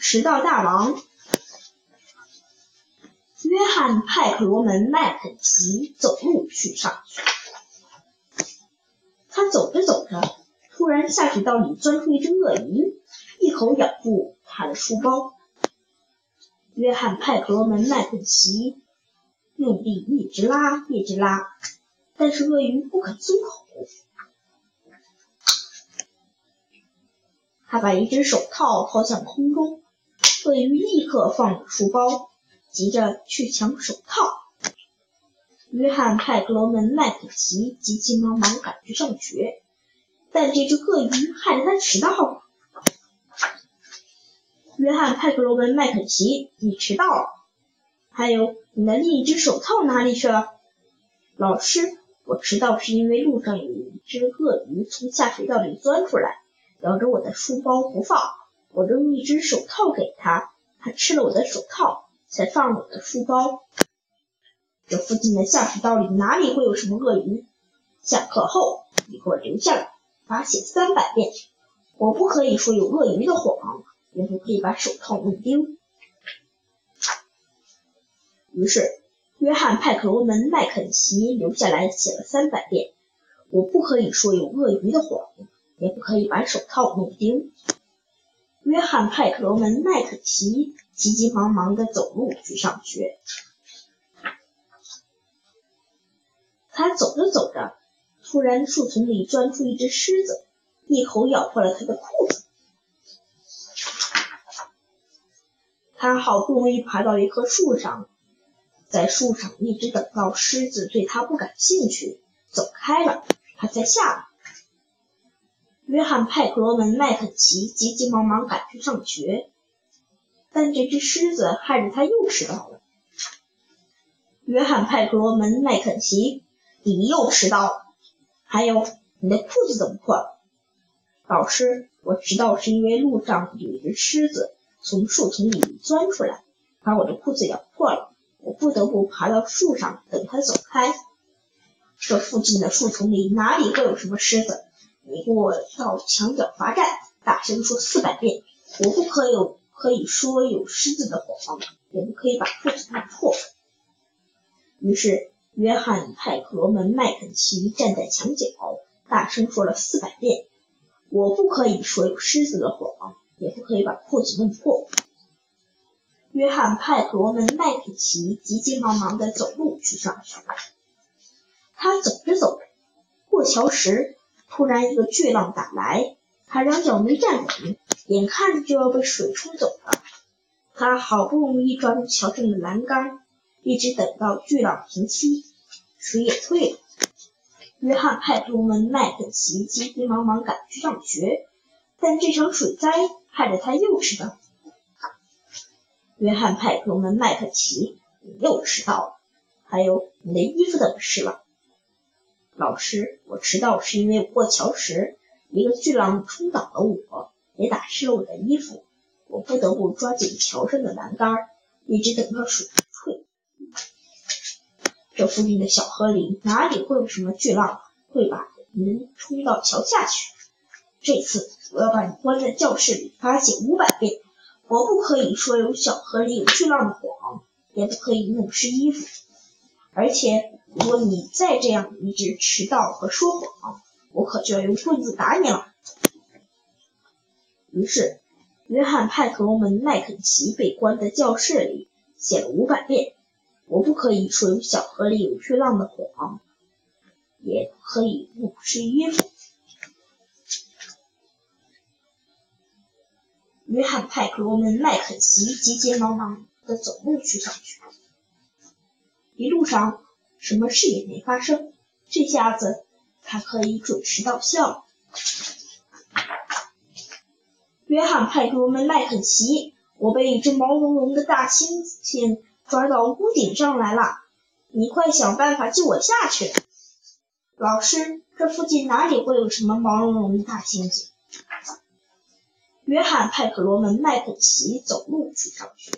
迟到大王。约翰·派克罗门·麦肯齐走路去上学。他走着走着，突然下水道里钻出一只鳄鱼，一口咬住他的书包。约翰·派克罗门·麦肯齐用力一直拉，一直拉，但是鳄鱼不肯松口。他把一只手套抛向空中，鳄鱼立刻放了书包。急着去抢手套，约翰·派克罗门·麦肯齐急急忙忙赶去上学，但这只鳄鱼害得他迟到了。约翰·派克罗门·麦肯齐，你迟到了。还有，你的另一只手套哪里去了？老师，我迟到是因为路上有一只鳄鱼从下水道里钻出来，咬着我的书包不放。我扔一只手套给他，他吃了我的手套。才放了我的书包。这附近的下水道里哪里会有什么鳄鱼？下课后你给我留下来，罚写三百遍。我不可以说有鳄鱼的谎，也不可以把手套弄丢。于是，约翰·派克罗门·麦肯齐留下来写了三百遍。我不可以说有鳄鱼的谎，也不可以把手套弄丢。约翰·派克罗门·麦肯齐急急忙忙地走路去上学。他走着走着，突然树丛里钻出一只狮子，一口咬破了他的裤子。他好不容易爬到一棵树上，在树上一直等到狮子对他不感兴趣，走开了，他才下来。约翰·派克罗门·麦肯齐急急忙忙赶去上学，但这只狮子害得他又迟到了。约翰·派克罗门·麦肯齐，你又迟到了。还有，你的裤子怎么破了？老师，我迟到是因为路上有一只狮子从树丛里钻出来，把我的裤子咬破了，我不得不爬到树上等它走开。这附近的树丛里哪里会有什么狮子？你给我到墙角罚站，大声说四百遍。我不可有可以说有狮子的谎，也不可以把裤子弄破。于是，约翰·派克罗门·麦肯齐站在墙角，大声说了四百遍：“我不可以说有狮子的谎，也不可以把裤子弄破。”约翰·派克罗门·麦肯齐急急忙忙地走路去上学。他走着走着，过桥时。突然，一个巨浪打来，他两脚没站稳，眼看着就要被水冲走了。他好不容易抓住桥上的栏杆，一直等到巨浪平息，水也退了。约翰·派克罗门·麦肯齐急急忙忙赶去上学，但这场水灾害得他又迟到。约翰·派克罗门·麦肯齐，你又迟到了。还有，你的衣服怎么湿了？老师，我迟到是因为过桥时一个巨浪冲倒了我，也打湿了我的衣服，我不得不抓紧桥上的栏杆，一直等到水退。这附近的小河里哪里会有什么巨浪会把人冲到桥下去？这次我要把你关在教室里罚写五百遍。我不可以说有小河里有巨浪的谎，也不可以弄湿衣服，而且。如果你再这样一直迟到和说谎，我可就要用棍子打你了。于是，约翰·派克罗门·麦肯齐被关在教室里，写了五百遍：“我不可以说小河里有巨浪的谎，也可以不湿衣服。”约翰·派克罗门·麦肯齐急急忙忙地走路去上学，一路上。什么事也没发生，这下子他可以准时到校了。约翰·派克罗门·麦肯齐，我被一只毛茸茸的大猩猩抓到屋顶上来了，你快想办法救我下去！老师，这附近哪里会有什么毛茸茸的大猩猩？约翰·派克罗门·麦肯齐走路去上学。